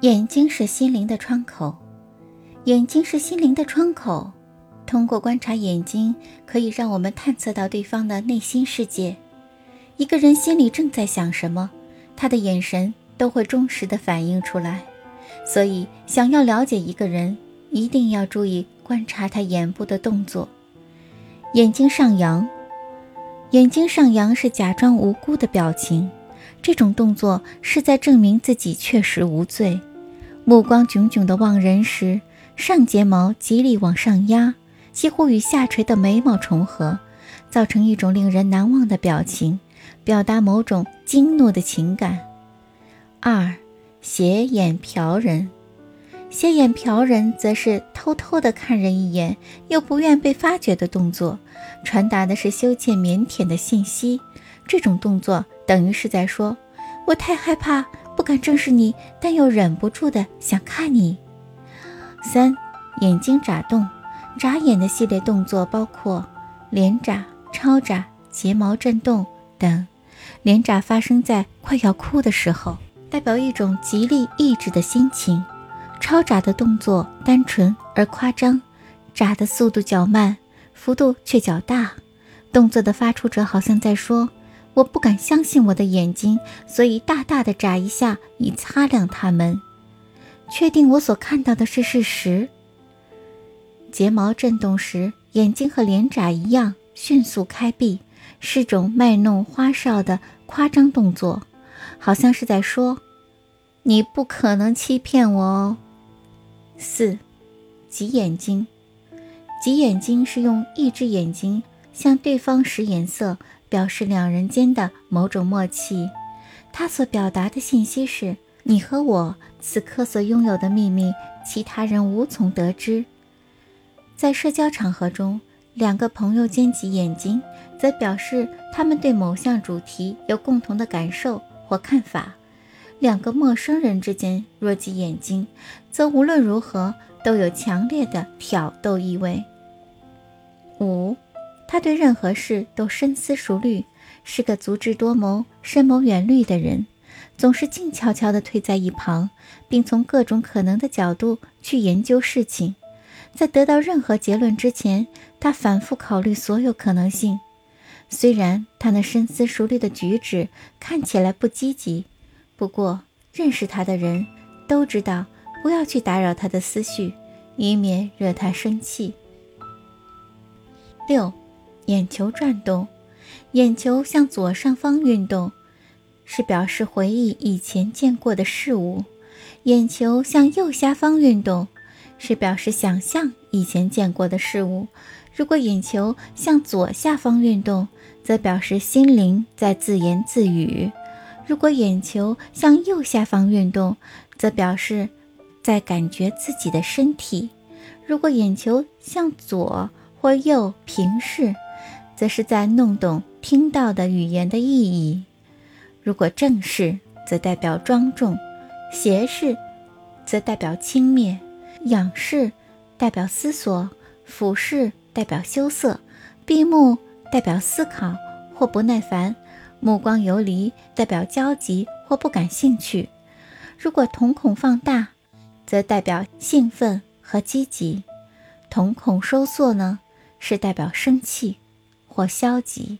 眼睛是心灵的窗口，眼睛是心灵的窗口。通过观察眼睛，可以让我们探测到对方的内心世界。一个人心里正在想什么，他的眼神都会忠实地反映出来。所以，想要了解一个人，一定要注意观察他眼部的动作。眼睛上扬，眼睛上扬是假装无辜的表情，这种动作是在证明自己确实无罪。目光炯炯地望人时，上睫毛极力往上压，几乎与下垂的眉毛重合，造成一种令人难忘的表情，表达某种惊怒的情感。二，斜眼瞟人，斜眼瞟人则是偷偷地看人一眼，又不愿被发觉的动作，传达的是羞怯腼腆的信息。这种动作等于是在说：“我太害怕。”不敢正视你，但又忍不住的想看你。三，眼睛眨动，眨眼的系列动作包括连眨、超眨、睫毛震动等。连眨发生在快要哭的时候，代表一种极力抑制的心情；超眨的动作单纯而夸张，眨的速度较慢，幅度却较大。动作的发出者好像在说。我不敢相信我的眼睛，所以大大的眨一下，以擦亮它们，确定我所看到的是事实。睫毛震动时，眼睛和连眨一样迅速开闭，是种卖弄花哨的夸张动作，好像是在说：“你不可能欺骗我哦。”四，挤眼睛，挤眼睛是用一只眼睛向对方使眼色。表示两人间的某种默契，他所表达的信息是：你和我此刻所拥有的秘密，其他人无从得知。在社交场合中，两个朋友间挤眼睛，则表示他们对某项主题有共同的感受或看法；两个陌生人之间若挤眼睛，则无论如何都有强烈的挑逗意味。五。他对任何事都深思熟虑，是个足智多谋、深谋远虑的人，总是静悄悄地退在一旁，并从各种可能的角度去研究事情。在得到任何结论之前，他反复考虑所有可能性。虽然他那深思熟虑的举止看起来不积极，不过认识他的人都知道不要去打扰他的思绪，以免惹他生气。六。眼球转动，眼球向左上方运动，是表示回忆以前见过的事物；眼球向右下方运动，是表示想象以前见过的事物。如果眼球向左下方运动，则表示心灵在自言自语；如果眼球向右下方运动，则表示在感觉自己的身体；如果眼球向左或右平视。则是在弄懂听到的语言的意义。如果正视，则代表庄重；斜视，则代表轻蔑；仰视，代表思索；俯视，代表羞涩；闭目，代表思考或不耐烦；目光游离，代表焦急或不感兴趣。如果瞳孔放大，则代表兴奋和积极；瞳孔收缩呢，是代表生气。或消极。